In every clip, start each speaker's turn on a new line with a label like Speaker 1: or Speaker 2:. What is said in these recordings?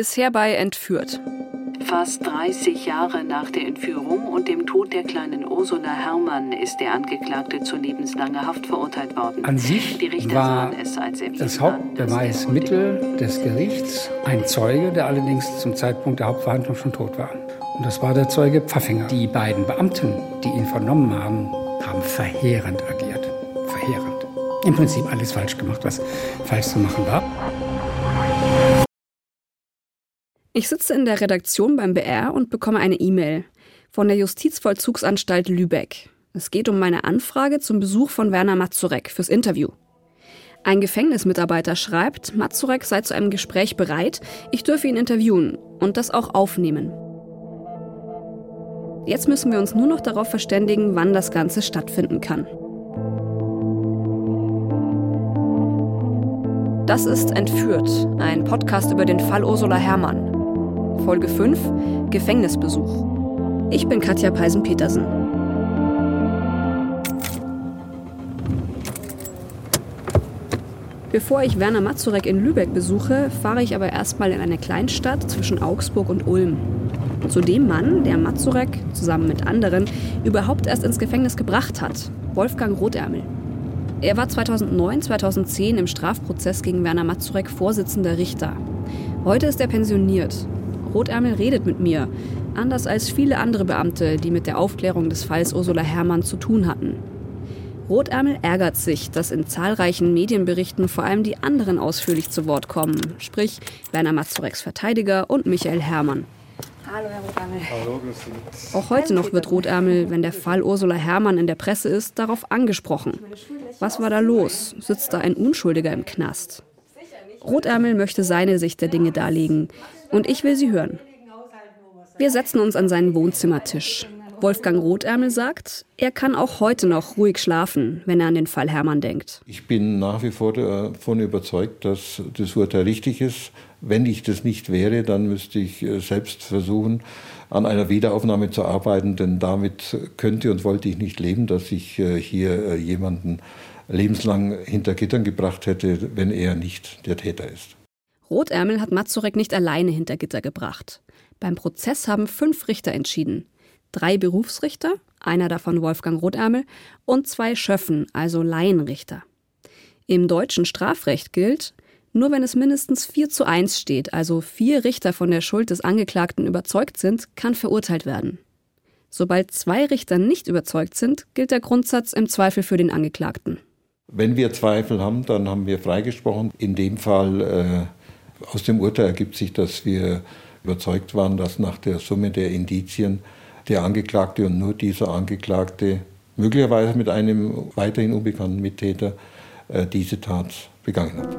Speaker 1: Bisher bei Entführt.
Speaker 2: Fast 30 Jahre nach der Entführung und dem Tod der kleinen Ursula Herrmann ist der Angeklagte zu lebenslanger Haft verurteilt worden.
Speaker 3: An sich war das Hauptbeweismittel des Gerichts ein Zeuge, der allerdings zum Zeitpunkt der Hauptverhandlung schon tot war. Und das war der Zeuge Pfaffinger. Die beiden Beamten, die ihn vernommen haben, haben verheerend agiert. Verheerend. Im Prinzip alles falsch gemacht, was falsch zu machen war.
Speaker 1: Ich sitze in der Redaktion beim BR und bekomme eine E-Mail von der Justizvollzugsanstalt Lübeck. Es geht um meine Anfrage zum Besuch von Werner Mazurek fürs Interview. Ein Gefängnismitarbeiter schreibt, Mazurek sei zu einem Gespräch bereit, ich dürfe ihn interviewen und das auch aufnehmen. Jetzt müssen wir uns nur noch darauf verständigen, wann das Ganze stattfinden kann. Das ist Entführt, ein Podcast über den Fall Ursula Herrmann. Folge 5 Gefängnisbesuch. Ich bin Katja Peisen-Petersen. Bevor ich Werner Mazurek in Lübeck besuche, fahre ich aber erstmal in eine Kleinstadt zwischen Augsburg und Ulm. Zu dem Mann, der Mazurek zusammen mit anderen überhaupt erst ins Gefängnis gebracht hat, Wolfgang Rotärmel. Er war 2009, 2010 im Strafprozess gegen Werner Mazurek Vorsitzender Richter. Heute ist er pensioniert Rotärmel redet mit mir, anders als viele andere Beamte, die mit der Aufklärung des Falls Ursula Herrmann zu tun hatten. Rotärmel ärgert sich, dass in zahlreichen Medienberichten vor allem die anderen ausführlich zu Wort kommen, sprich Werner Mazureks Verteidiger und Michael Herrmann.
Speaker 4: Hallo, Herr Rotärmel.
Speaker 1: Hallo, grüß Auch heute noch wird Rotärmel, wenn der Fall Ursula Herrmann in der Presse ist, darauf angesprochen. Was war da los? Sitzt da ein Unschuldiger im Knast? Rotärmel möchte seine Sicht der Dinge darlegen. Und ich will sie hören. Wir setzen uns an seinen Wohnzimmertisch. Wolfgang Rotärmel sagt, er kann auch heute noch ruhig schlafen, wenn er an den Fall Hermann denkt.
Speaker 5: Ich bin nach wie vor davon überzeugt, dass das Urteil richtig ist. Wenn ich das nicht wäre, dann müsste ich äh, selbst versuchen, an einer Wiederaufnahme zu arbeiten, denn damit könnte und wollte ich nicht leben, dass ich äh, hier äh, jemanden lebenslang hinter Gittern gebracht hätte, wenn er nicht der Täter ist.
Speaker 1: Rotärmel hat Mazurek nicht alleine hinter Gitter gebracht. Beim Prozess haben fünf Richter entschieden. Drei Berufsrichter, einer davon Wolfgang Rotärmel, und zwei Schöffen, also Laienrichter. Im deutschen Strafrecht gilt, nur wenn es mindestens 4 zu 1 steht, also vier Richter von der Schuld des Angeklagten überzeugt sind, kann verurteilt werden. Sobald zwei Richter nicht überzeugt sind, gilt der Grundsatz im Zweifel für den Angeklagten.
Speaker 5: Wenn wir Zweifel haben, dann haben wir freigesprochen. In dem Fall äh, aus dem Urteil ergibt sich, dass wir überzeugt waren, dass nach der Summe der Indizien der Angeklagte und nur dieser Angeklagte, möglicherweise mit einem weiterhin unbekannten Mittäter, äh, diese Tat begangen hat.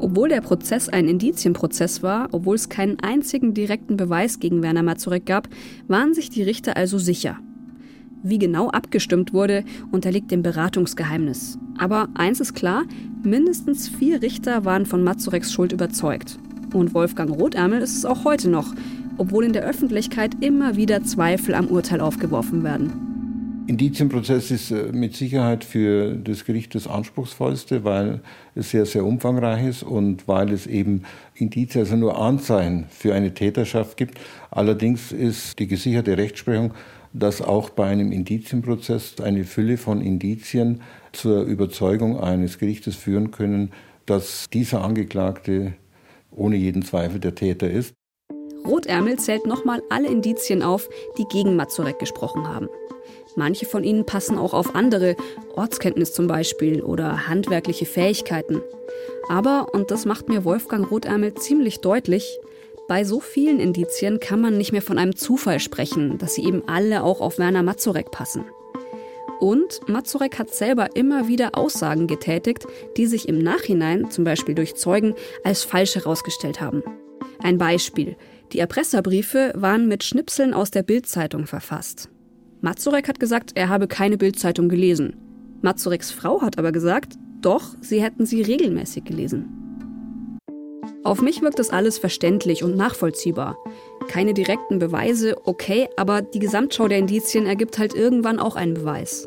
Speaker 1: Obwohl der Prozess ein Indizienprozess war, obwohl es keinen einzigen direkten Beweis gegen Werner Mazurek gab, waren sich die Richter also sicher. Wie genau abgestimmt wurde, unterliegt dem Beratungsgeheimnis. Aber eins ist klar, mindestens vier Richter waren von Mazureks Schuld überzeugt. Und Wolfgang Rotärmel ist es auch heute noch, obwohl in der Öffentlichkeit immer wieder Zweifel am Urteil aufgeworfen werden.
Speaker 5: Indizienprozess ist äh, mit Sicherheit für das Gericht das anspruchsvollste, weil es sehr, sehr umfangreich ist und weil es eben Indizien, also nur Anzeichen für eine Täterschaft gibt. Allerdings ist die gesicherte Rechtsprechung dass auch bei einem Indizienprozess eine Fülle von Indizien zur Überzeugung eines Gerichtes führen können, dass dieser Angeklagte ohne jeden Zweifel der Täter ist.
Speaker 1: Rotärmel zählt nochmal alle Indizien auf, die gegen Mazurek gesprochen haben. Manche von ihnen passen auch auf andere, Ortskenntnis zum Beispiel oder handwerkliche Fähigkeiten. Aber, und das macht mir Wolfgang Rotärmel ziemlich deutlich, bei so vielen Indizien kann man nicht mehr von einem Zufall sprechen, dass sie eben alle auch auf Werner Mazurek passen. Und Mazurek hat selber immer wieder Aussagen getätigt, die sich im Nachhinein, zum Beispiel durch Zeugen, als falsch herausgestellt haben. Ein Beispiel. Die Erpresserbriefe waren mit Schnipseln aus der Bildzeitung verfasst. Mazurek hat gesagt, er habe keine Bildzeitung gelesen. Mazureks Frau hat aber gesagt, doch, sie hätten sie regelmäßig gelesen. Auf mich wirkt das alles verständlich und nachvollziehbar. Keine direkten Beweise, okay, aber die Gesamtschau der Indizien ergibt halt irgendwann auch einen Beweis.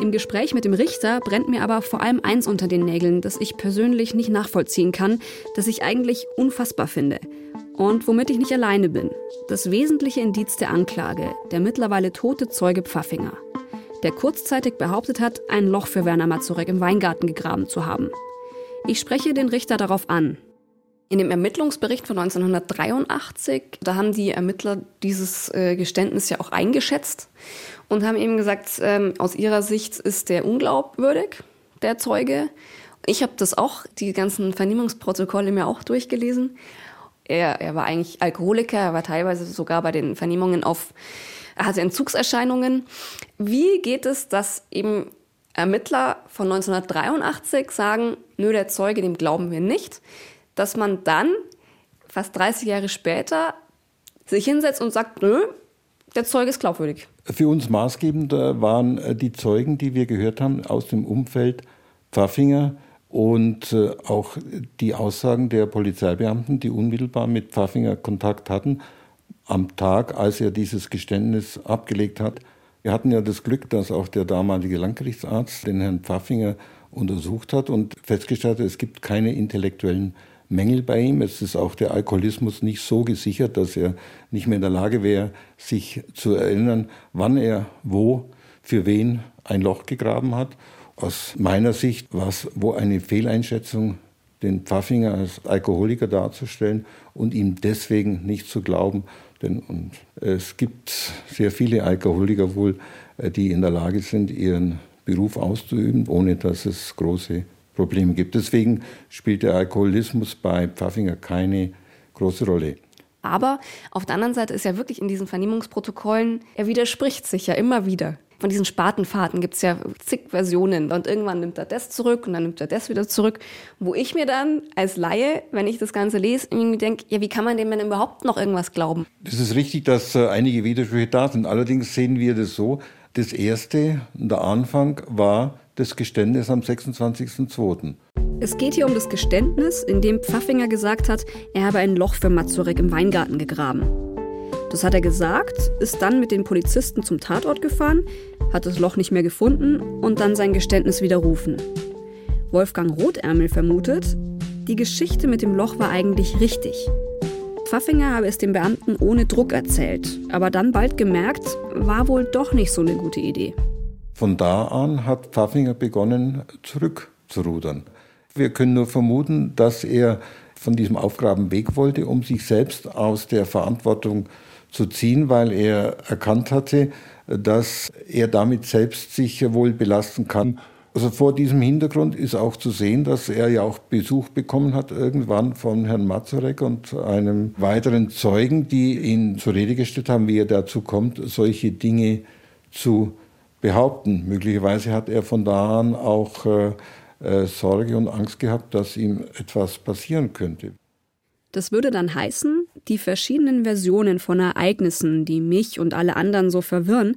Speaker 1: Im Gespräch mit dem Richter brennt mir aber vor allem eins unter den Nägeln, das ich persönlich nicht nachvollziehen kann, das ich eigentlich unfassbar finde. Und womit ich nicht alleine bin. Das wesentliche Indiz der Anklage, der mittlerweile tote Zeuge Pfaffinger, der kurzzeitig behauptet hat, ein Loch für Werner Mazurek im Weingarten gegraben zu haben. Ich spreche den Richter darauf an. In dem Ermittlungsbericht von 1983, da haben die Ermittler dieses äh, Geständnis ja auch eingeschätzt und haben eben gesagt, ähm, aus ihrer Sicht ist der unglaubwürdig, der Zeuge. Ich habe das auch, die ganzen Vernehmungsprotokolle mir auch durchgelesen. Er, er war eigentlich Alkoholiker, er war teilweise sogar bei den Vernehmungen auf, er hatte Entzugserscheinungen. Wie geht es, dass eben Ermittler von 1983 sagen, nö, der Zeuge, dem glauben wir nicht, dass man dann fast 30 Jahre später sich hinsetzt und sagt, nö, der Zeuge ist glaubwürdig.
Speaker 5: Für uns maßgebend waren äh, die Zeugen, die wir gehört haben aus dem Umfeld Pfaffinger und äh, auch die Aussagen der Polizeibeamten, die unmittelbar mit Pfaffinger Kontakt hatten, am Tag, als er dieses Geständnis abgelegt hat. Wir hatten ja das Glück, dass auch der damalige Landgerichtsarzt den Herrn Pfaffinger untersucht hat und festgestellt hat, es gibt keine intellektuellen Mängel bei ihm. Es ist auch der Alkoholismus nicht so gesichert, dass er nicht mehr in der Lage wäre, sich zu erinnern, wann er wo für wen ein Loch gegraben hat. Aus meiner Sicht war es wo eine Fehleinschätzung, den Pfaffinger als Alkoholiker darzustellen und ihm deswegen nicht zu glauben. Denn und es gibt sehr viele Alkoholiker wohl, äh, die in der Lage sind, ihren Beruf auszuüben, ohne dass es große Probleme gibt. Deswegen spielt der Alkoholismus bei Pfaffinger keine große Rolle.
Speaker 1: Aber auf der anderen Seite ist ja wirklich in diesen Vernehmungsprotokollen, er widerspricht sich ja immer wieder. Von diesen Spatenfahrten gibt es ja zig Versionen und irgendwann nimmt er das zurück und dann nimmt er das wieder zurück. Wo ich mir dann als Laie, wenn ich das Ganze lese, irgendwie denke, ja, wie kann man dem denn überhaupt noch irgendwas glauben?
Speaker 5: Das ist richtig, dass äh, einige Widersprüche da sind. Allerdings sehen wir das so, das erste, der Anfang war das Geständnis am 26.02.
Speaker 1: Es geht hier um das Geständnis, in dem Pfaffinger gesagt hat, er habe ein Loch für Mazurek im Weingarten gegraben. Das hat er gesagt, ist dann mit den Polizisten zum Tatort gefahren, hat das Loch nicht mehr gefunden und dann sein Geständnis widerrufen. Wolfgang Rotärmel vermutet, die Geschichte mit dem Loch war eigentlich richtig. Pfaffinger habe es dem Beamten ohne Druck erzählt, aber dann bald gemerkt, war wohl doch nicht so eine gute Idee.
Speaker 5: Von da an hat Pfaffinger begonnen, zurückzurudern. Wir können nur vermuten, dass er von diesem Aufgraben weg wollte, um sich selbst aus der Verantwortung zu ziehen, weil er erkannt hatte, dass er damit selbst sich wohl belasten kann. Also vor diesem Hintergrund ist auch zu sehen, dass er ja auch Besuch bekommen hat irgendwann von Herrn Mazurek und einem weiteren Zeugen, die ihn zur Rede gestellt haben, wie er dazu kommt, solche Dinge zu behaupten. Möglicherweise hat er von da an auch äh, äh, Sorge und Angst gehabt, dass ihm etwas passieren könnte.
Speaker 1: Das würde dann heißen, die verschiedenen Versionen von Ereignissen, die mich und alle anderen so verwirren,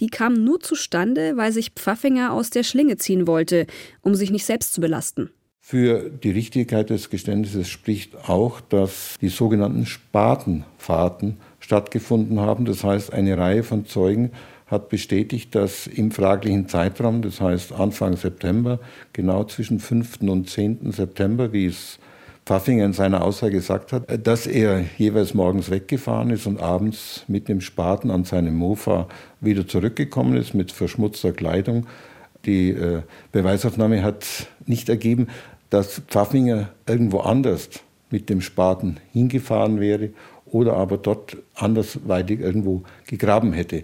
Speaker 1: die kamen nur zustande, weil sich Pfaffinger aus der Schlinge ziehen wollte, um sich nicht selbst zu belasten.
Speaker 5: Für die Richtigkeit des Geständnisses spricht auch, dass die sogenannten Spatenfahrten stattgefunden haben. Das heißt, eine Reihe von Zeugen hat bestätigt, dass im fraglichen Zeitraum, das heißt Anfang September, genau zwischen 5. und 10. September, wie es Pfaffinger in seiner Aussage gesagt hat, dass er jeweils morgens weggefahren ist und abends mit dem Spaten an seinem Mofa wieder zurückgekommen ist mit verschmutzter Kleidung. Die äh, Beweisaufnahme hat nicht ergeben, dass Pfaffinger irgendwo anders mit dem Spaten hingefahren wäre oder aber dort andersweitig irgendwo gegraben hätte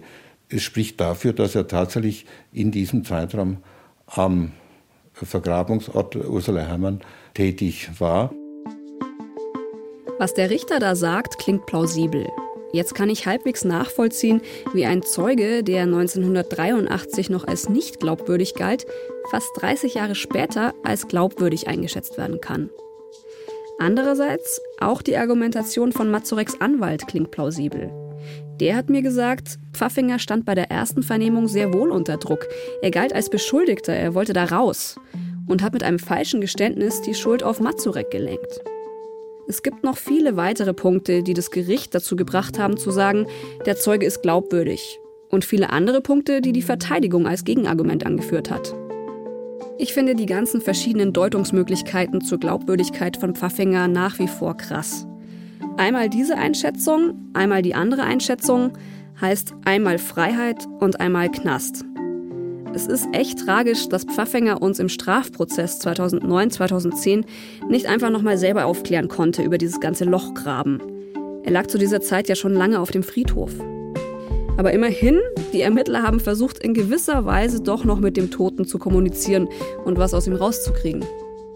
Speaker 5: es spricht dafür, dass er tatsächlich in diesem Zeitraum am Vergrabungsort Ursula Herrmann tätig war.
Speaker 1: Was der Richter da sagt, klingt plausibel. Jetzt kann ich halbwegs nachvollziehen, wie ein Zeuge, der 1983 noch als nicht glaubwürdig galt, fast 30 Jahre später als glaubwürdig eingeschätzt werden kann. Andererseits, auch die Argumentation von Mazureks Anwalt klingt plausibel. Der hat mir gesagt, Pfaffinger stand bei der ersten Vernehmung sehr wohl unter Druck. Er galt als Beschuldigter, er wollte da raus und hat mit einem falschen Geständnis die Schuld auf Mazurek gelenkt. Es gibt noch viele weitere Punkte, die das Gericht dazu gebracht haben zu sagen, der Zeuge ist glaubwürdig. Und viele andere Punkte, die die Verteidigung als Gegenargument angeführt hat. Ich finde die ganzen verschiedenen Deutungsmöglichkeiten zur Glaubwürdigkeit von Pfaffinger nach wie vor krass. Einmal diese Einschätzung, einmal die andere Einschätzung, heißt einmal Freiheit und einmal Knast. Es ist echt tragisch, dass Pfaffinger uns im Strafprozess 2009, 2010 nicht einfach nochmal selber aufklären konnte über dieses ganze Lochgraben. Er lag zu dieser Zeit ja schon lange auf dem Friedhof. Aber immerhin, die Ermittler haben versucht, in gewisser Weise doch noch mit dem Toten zu kommunizieren und was aus ihm rauszukriegen.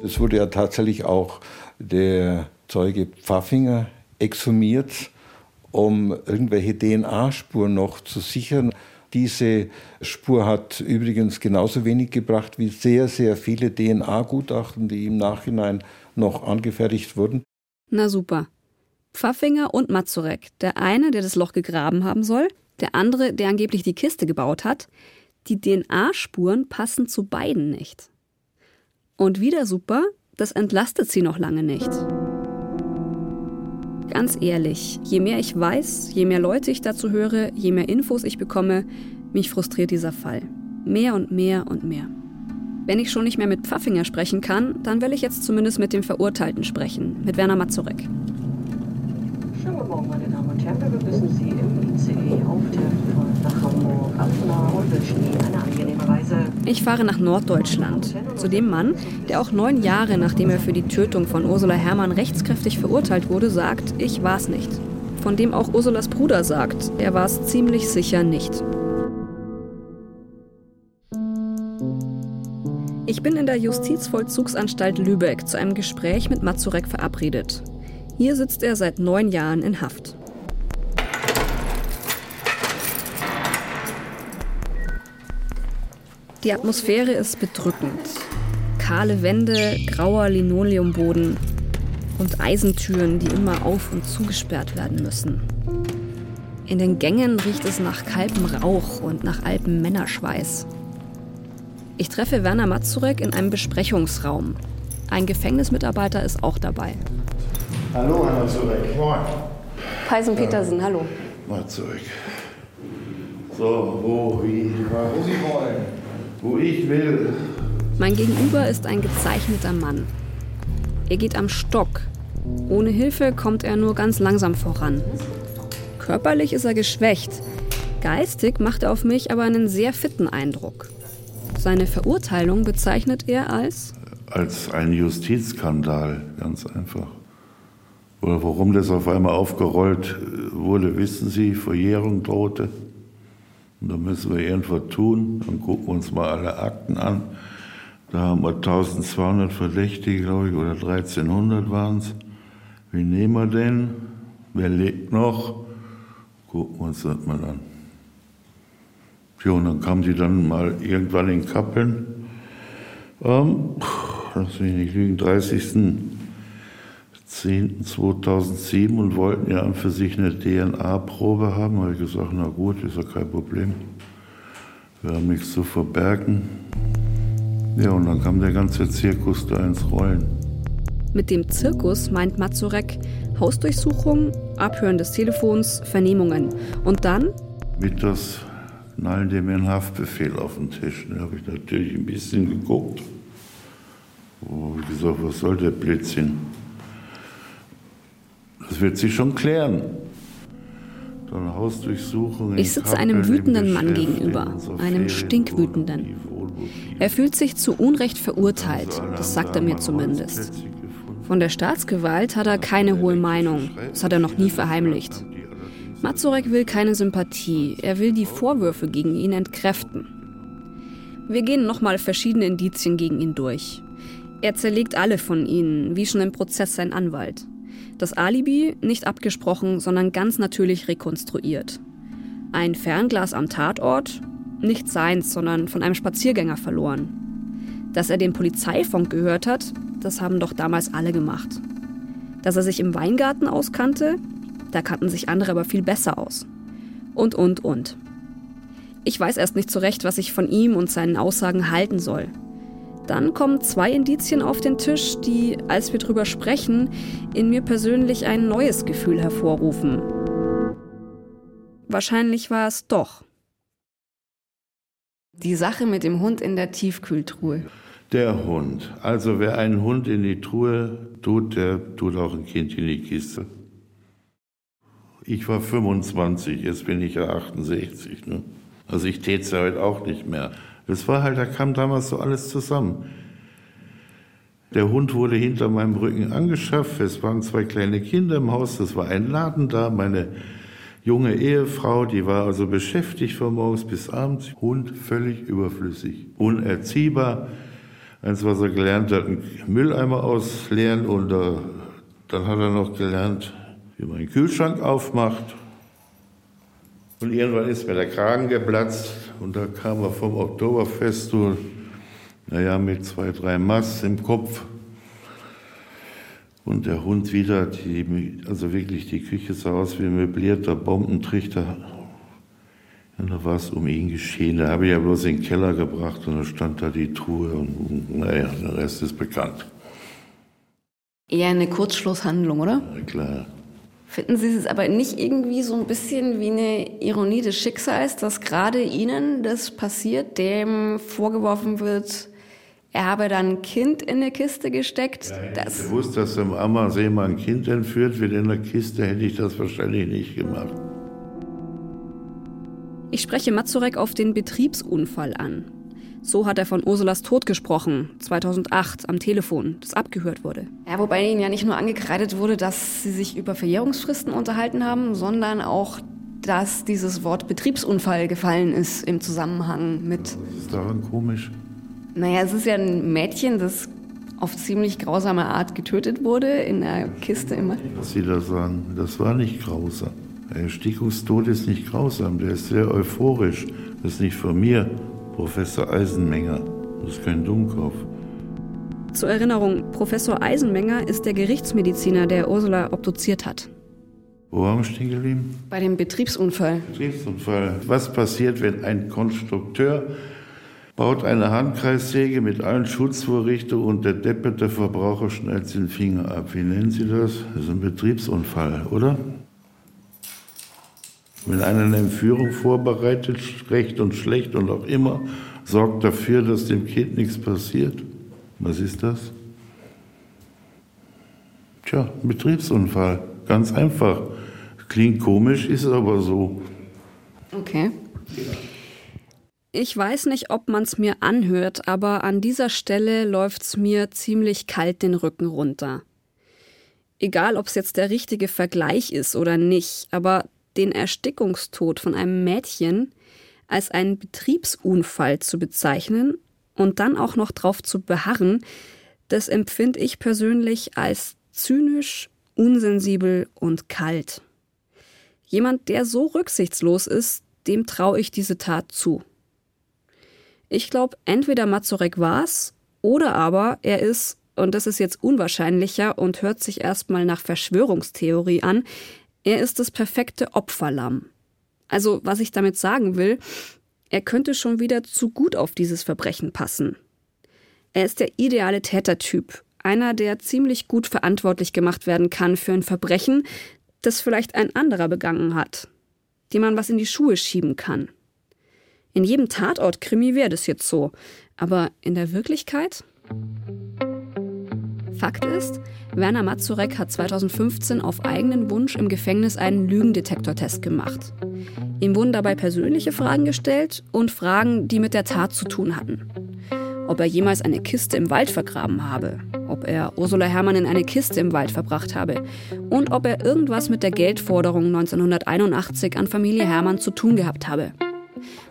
Speaker 5: Es wurde ja tatsächlich auch der Zeuge Pfaffinger exhumiert, um irgendwelche DNA-Spuren noch zu sichern. Diese Spur hat übrigens genauso wenig gebracht wie sehr, sehr viele DNA-Gutachten, die im Nachhinein noch angefertigt wurden.
Speaker 1: Na super. Pfaffinger und Mazurek, der eine, der das Loch gegraben haben soll, der andere, der angeblich die Kiste gebaut hat, die DNA-Spuren passen zu beiden nicht. Und wieder super, das entlastet sie noch lange nicht. Ganz ehrlich, je mehr ich weiß, je mehr Leute ich dazu höre, je mehr Infos ich bekomme, mich frustriert dieser Fall. Mehr und mehr und mehr. Wenn ich schon nicht mehr mit Pfaffinger sprechen kann, dann will ich jetzt zumindest mit dem Verurteilten sprechen, mit Werner Mazurek. Schönen guten Morgen, meine Damen und Herren. Wir begrüßen Sie im ICE auf der nach Hamburg, und wünschen Ihnen eine angenehme Reise. Ich fahre nach Norddeutschland, zu dem Mann, der auch neun Jahre nachdem er für die Tötung von Ursula Herrmann rechtskräftig verurteilt wurde, sagt, ich war es nicht. Von dem auch Ursulas Bruder sagt, er war es ziemlich sicher nicht. Ich bin in der Justizvollzugsanstalt Lübeck zu einem Gespräch mit Mazurek verabredet. Hier sitzt er seit neun Jahren in Haft. Die Atmosphäre ist bedrückend. Kahle Wände, grauer Linoleumboden und Eisentüren, die immer auf und zugesperrt werden müssen. In den Gängen riecht es nach kaltem Rauch und nach altem Männerschweiß. Ich treffe Werner Mazurek in einem Besprechungsraum. Ein Gefängnismitarbeiter ist auch dabei.
Speaker 4: Hallo, Herr Mazurek. Moin.
Speaker 1: Peisen Petersen, hallo.
Speaker 4: Mazurek. So, wo, wie, wo Sie wollen. Wo ich will.
Speaker 1: Mein Gegenüber ist ein gezeichneter Mann. Er geht am Stock. Ohne Hilfe kommt er nur ganz langsam voran. Körperlich ist er geschwächt. Geistig macht er auf mich aber einen sehr fitten Eindruck. Seine Verurteilung bezeichnet er als?
Speaker 4: Als ein Justizskandal, ganz einfach. Oder warum das auf einmal aufgerollt wurde, wissen Sie, Verjährung drohte. Und da müssen wir irgendwas tun. Dann gucken wir uns mal alle Akten an. Da haben wir 1200 Verdächtige, glaube ich, oder 1300 waren es. Wie nehmen wir den? Wer lebt noch? Gucken wir uns das mal an. Ja, und dann kamen die dann mal irgendwann in Kappeln. Ähm, lass mich nicht lügen, 30. 10.2007 und wollten ja an für sich eine DNA-Probe haben. Da habe ich gesagt, na gut, ist ja kein Problem. Wir haben nichts zu verbergen. Ja, und dann kam der ganze Zirkus da ins Rollen.
Speaker 1: Mit dem Zirkus meint Mazurek Hausdurchsuchung, Abhören des Telefons, Vernehmungen. Und dann?
Speaker 4: Mittags knallen die mir einen Haftbefehl auf den Tisch. Da habe ich natürlich ein bisschen geguckt. Wie gesagt, was soll der Blödsinn? Das wird sich schon klären.
Speaker 1: Ich sitze einem wütenden Mann gegenüber, einem stinkwütenden. Er fühlt sich zu Unrecht verurteilt, das sagt er mir zumindest. Von der Staatsgewalt hat er keine hohe Meinung, das hat er noch nie verheimlicht. Mazurek will keine Sympathie, er will die Vorwürfe gegen ihn entkräften. Wir gehen nochmal verschiedene Indizien gegen ihn durch. Er zerlegt alle von ihnen, wie schon im Prozess sein Anwalt. Das Alibi nicht abgesprochen, sondern ganz natürlich rekonstruiert. Ein Fernglas am Tatort, nicht seins, sondern von einem Spaziergänger verloren. Dass er den Polizeifunk gehört hat, das haben doch damals alle gemacht. Dass er sich im Weingarten auskannte, da kannten sich andere aber viel besser aus. Und, und, und. Ich weiß erst nicht zurecht, was ich von ihm und seinen Aussagen halten soll. Dann kommen zwei Indizien auf den Tisch, die, als wir drüber sprechen, in mir persönlich ein neues Gefühl hervorrufen. Wahrscheinlich war es doch Die Sache mit dem Hund in der Tiefkühltruhe.
Speaker 4: Der Hund. Also wer einen Hund in die Truhe tut, der tut auch ein Kind in die Kiste. Ich war 25, jetzt bin ich ja 68. Ne? Also ich täte es ja heute auch nicht mehr. Das war halt, da kam damals so alles zusammen. Der Hund wurde hinter meinem Rücken angeschafft. Es waren zwei kleine Kinder im Haus. Das war ein Laden da. Meine junge Ehefrau, die war also beschäftigt von morgens bis abends. Hund völlig überflüssig, unerziehbar. Eins, was er gelernt hat, einen Mülleimer ausleeren und äh, dann hat er noch gelernt, wie man einen Kühlschrank aufmacht. Und irgendwann ist mir der Kragen geplatzt und da kam er vom Oktoberfest, so, naja, mit zwei, drei Mass im Kopf und der Hund wieder, die, also wirklich die Küche sah aus wie ein möblierter Bombentrichter. Und da war es um ihn geschehen. Da habe ich ja bloß in den Keller gebracht und da stand da die Truhe und naja, der Rest ist bekannt.
Speaker 1: Eher eine Kurzschlusshandlung, oder?
Speaker 4: Ja, klar.
Speaker 1: Finden Sie es aber nicht irgendwie so ein bisschen wie eine Ironie des Schicksals, dass gerade Ihnen das passiert, dem vorgeworfen wird, er habe dann ein Kind in eine Kiste gesteckt.
Speaker 4: Ja, hätte das ich gewusst, dass am Ammersee mal ein Kind entführt wird in der Kiste, hätte ich das wahrscheinlich nicht gemacht.
Speaker 1: Ich spreche Mazurek auf den Betriebsunfall an. So hat er von Ursulas Tod gesprochen, 2008 am Telefon, das abgehört wurde. Ja, wobei ihnen ja nicht nur angekreidet wurde, dass sie sich über Verjährungsfristen unterhalten haben, sondern auch, dass dieses Wort Betriebsunfall gefallen ist im Zusammenhang mit. Was
Speaker 4: ist daran komisch?
Speaker 1: Naja, es ist ja ein Mädchen, das auf ziemlich grausame Art getötet wurde in der Kiste immer.
Speaker 4: Was Sie da sagen, das war nicht grausam. Der Erstickungstod ist nicht grausam, der ist sehr euphorisch. Das ist nicht von mir, Professor Eisenmenger. Das ist kein Dummkopf.
Speaker 1: Zur Erinnerung, Professor Eisenmenger ist der Gerichtsmediziner, der Ursula obduziert hat.
Speaker 4: Wo waren wir stehen geblieben?
Speaker 1: Bei dem Betriebsunfall.
Speaker 4: Betriebsunfall. Was passiert, wenn ein Konstrukteur baut eine Handkreissäge mit allen Schutzvorrichtungen und der depperte Verbraucher schneidet den Finger ab. Wie nennen Sie das? Das ist ein Betriebsunfall, oder? Wenn einer eine Entführung vorbereitet, recht und schlecht und auch immer, sorgt dafür, dass dem Kind nichts passiert. Was ist das? Tja, Betriebsunfall. Ganz einfach. Klingt komisch, ist aber so.
Speaker 1: Okay. Ich weiß nicht, ob man es mir anhört, aber an dieser Stelle läuft es mir ziemlich kalt den Rücken runter. Egal, ob es jetzt der richtige Vergleich ist oder nicht, aber den Erstickungstod von einem Mädchen als einen Betriebsunfall zu bezeichnen und dann auch noch drauf zu beharren, das empfinde ich persönlich als zynisch, unsensibel und kalt. Jemand, der so rücksichtslos ist, dem traue ich diese Tat zu. Ich glaube, entweder Mazurek war's oder aber er ist, und das ist jetzt unwahrscheinlicher und hört sich erstmal nach Verschwörungstheorie an, er ist das perfekte Opferlamm. Also, was ich damit sagen will, er könnte schon wieder zu gut auf dieses Verbrechen passen. Er ist der ideale Tätertyp, einer, der ziemlich gut verantwortlich gemacht werden kann für ein Verbrechen, das vielleicht ein anderer begangen hat, dem man was in die Schuhe schieben kann. In jedem Tatort-Krimi wäre das jetzt so. Aber in der Wirklichkeit? Fakt ist, Werner Mazurek hat 2015 auf eigenen Wunsch im Gefängnis einen Lügendetektortest gemacht. Ihm wurden dabei persönliche Fragen gestellt und Fragen, die mit der Tat zu tun hatten. Ob er jemals eine Kiste im Wald vergraben habe, ob er Ursula Herrmann in eine Kiste im Wald verbracht habe und ob er irgendwas mit der Geldforderung 1981 an Familie Herrmann zu tun gehabt habe.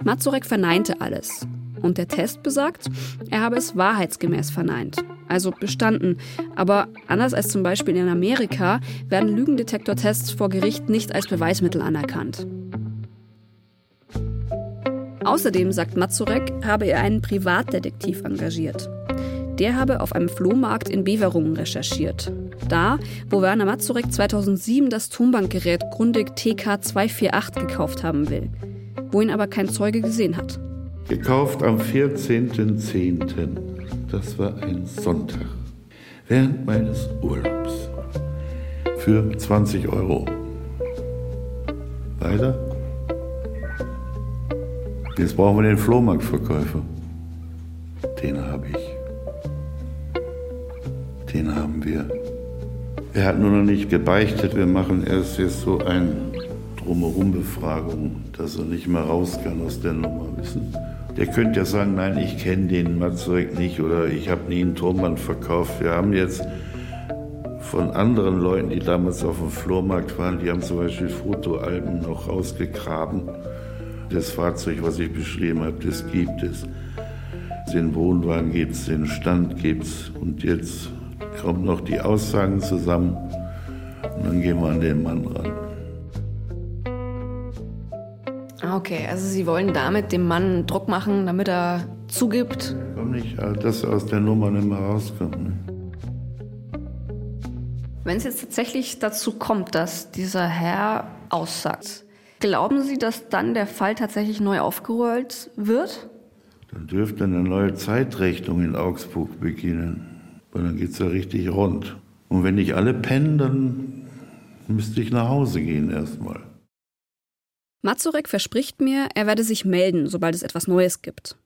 Speaker 1: Mazurek verneinte alles. Und der Test besagt, er habe es wahrheitsgemäß verneint, also bestanden. Aber anders als zum Beispiel in Amerika werden Lügendetektortests vor Gericht nicht als Beweismittel anerkannt. Außerdem, sagt Mazurek, habe er einen Privatdetektiv engagiert. Der habe auf einem Flohmarkt in Beverungen recherchiert. Da, wo Werner Mazurek 2007 das Tonbankgerät Grundig TK248 gekauft haben will wo ihn aber kein Zeuge gesehen hat.
Speaker 4: Gekauft am 14.10. Das war ein Sonntag. Während meines Urlaubs. Für 20 Euro. Weiter? Jetzt brauchen wir den Flohmarktverkäufer. Den habe ich. Den haben wir. Er hat nur noch nicht gebeichtet. Wir machen erst jetzt so eine Drumherum-Befragung, dass er nicht mehr raus kann aus der Nummer, wissen. Der könnte ja sagen, nein, ich kenne den Mazurek nicht oder ich habe nie einen Turmband verkauft. Wir haben jetzt von anderen Leuten, die damals auf dem Flohmarkt waren, die haben zum Beispiel Fotoalben noch rausgegraben. Das Fahrzeug, was ich beschrieben habe, das gibt es. Den Wohnwagen gibt es, den Stand gibt es. Und jetzt kommen noch die Aussagen zusammen und dann gehen wir an den Mann ran.
Speaker 1: Okay, also Sie wollen damit dem Mann Druck machen, damit er zugibt?
Speaker 4: Komm nicht, dass er aus der Nummer nicht mehr rauskommt. Ne?
Speaker 1: Wenn es jetzt tatsächlich dazu kommt, dass dieser Herr aussagt, glauben Sie, dass dann der Fall tatsächlich neu aufgerollt wird?
Speaker 4: Dann dürfte eine neue Zeitrechnung in Augsburg beginnen. Weil dann geht es ja richtig rund. Und wenn nicht alle pennen, dann müsste ich nach Hause gehen erstmal.
Speaker 1: Mazurek verspricht mir, er werde sich melden, sobald es etwas Neues gibt.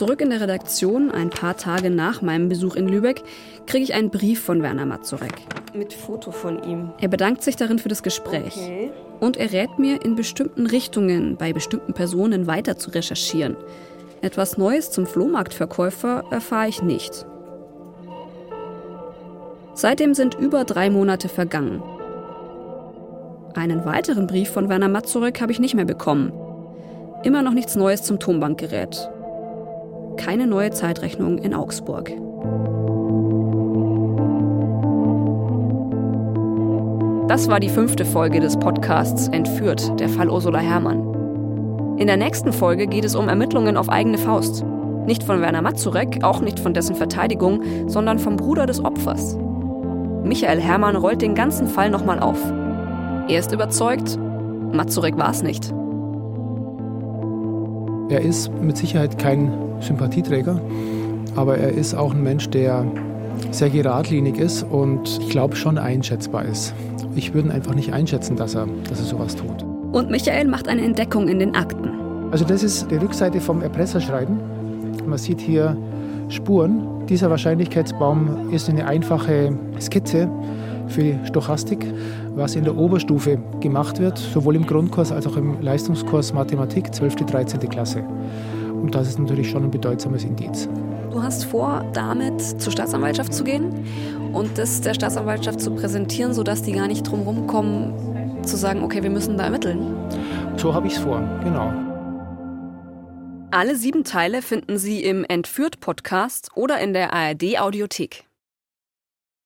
Speaker 1: Zurück in der Redaktion, ein paar Tage nach meinem Besuch in Lübeck, kriege ich einen Brief von Werner Mazurek.
Speaker 6: Mit Foto von ihm.
Speaker 1: Er bedankt sich darin für das Gespräch. Okay. Und er rät mir, in bestimmten Richtungen bei bestimmten Personen weiter zu recherchieren. Etwas Neues zum Flohmarktverkäufer erfahre ich nicht. Seitdem sind über drei Monate vergangen. Einen weiteren Brief von Werner Mazurek habe ich nicht mehr bekommen. Immer noch nichts Neues zum Tonbankgerät keine neue Zeitrechnung in Augsburg. Das war die fünfte Folge des Podcasts Entführt, der Fall Ursula Herrmann. In der nächsten Folge geht es um Ermittlungen auf eigene Faust. Nicht von Werner Mazurek, auch nicht von dessen Verteidigung, sondern vom Bruder des Opfers. Michael Herrmann rollt den ganzen Fall nochmal auf. Er ist überzeugt, Mazurek war es nicht.
Speaker 7: Er ist mit Sicherheit kein Sympathieträger, aber er ist auch ein Mensch, der sehr geradlinig ist und ich glaube schon einschätzbar ist. Ich würde einfach nicht einschätzen, dass er, dass er sowas tut.
Speaker 1: Und Michael macht eine Entdeckung in den Akten.
Speaker 7: Also das ist die Rückseite vom Erpresserschreiben. Man sieht hier Spuren. Dieser Wahrscheinlichkeitsbaum ist eine einfache Skizze für die Stochastik, was in der Oberstufe gemacht wird, sowohl im Grundkurs als auch im Leistungskurs Mathematik, 12. 13. Klasse. Und das ist natürlich schon ein bedeutsames Indiz.
Speaker 1: Du hast vor, damit zur Staatsanwaltschaft zu gehen und das der Staatsanwaltschaft zu präsentieren, sodass die gar nicht drum rumkommen, zu sagen, okay, wir müssen da ermitteln.
Speaker 7: So habe ich es vor, genau.
Speaker 1: Alle sieben Teile finden Sie im Entführt-Podcast oder in der ARD-Audiothek.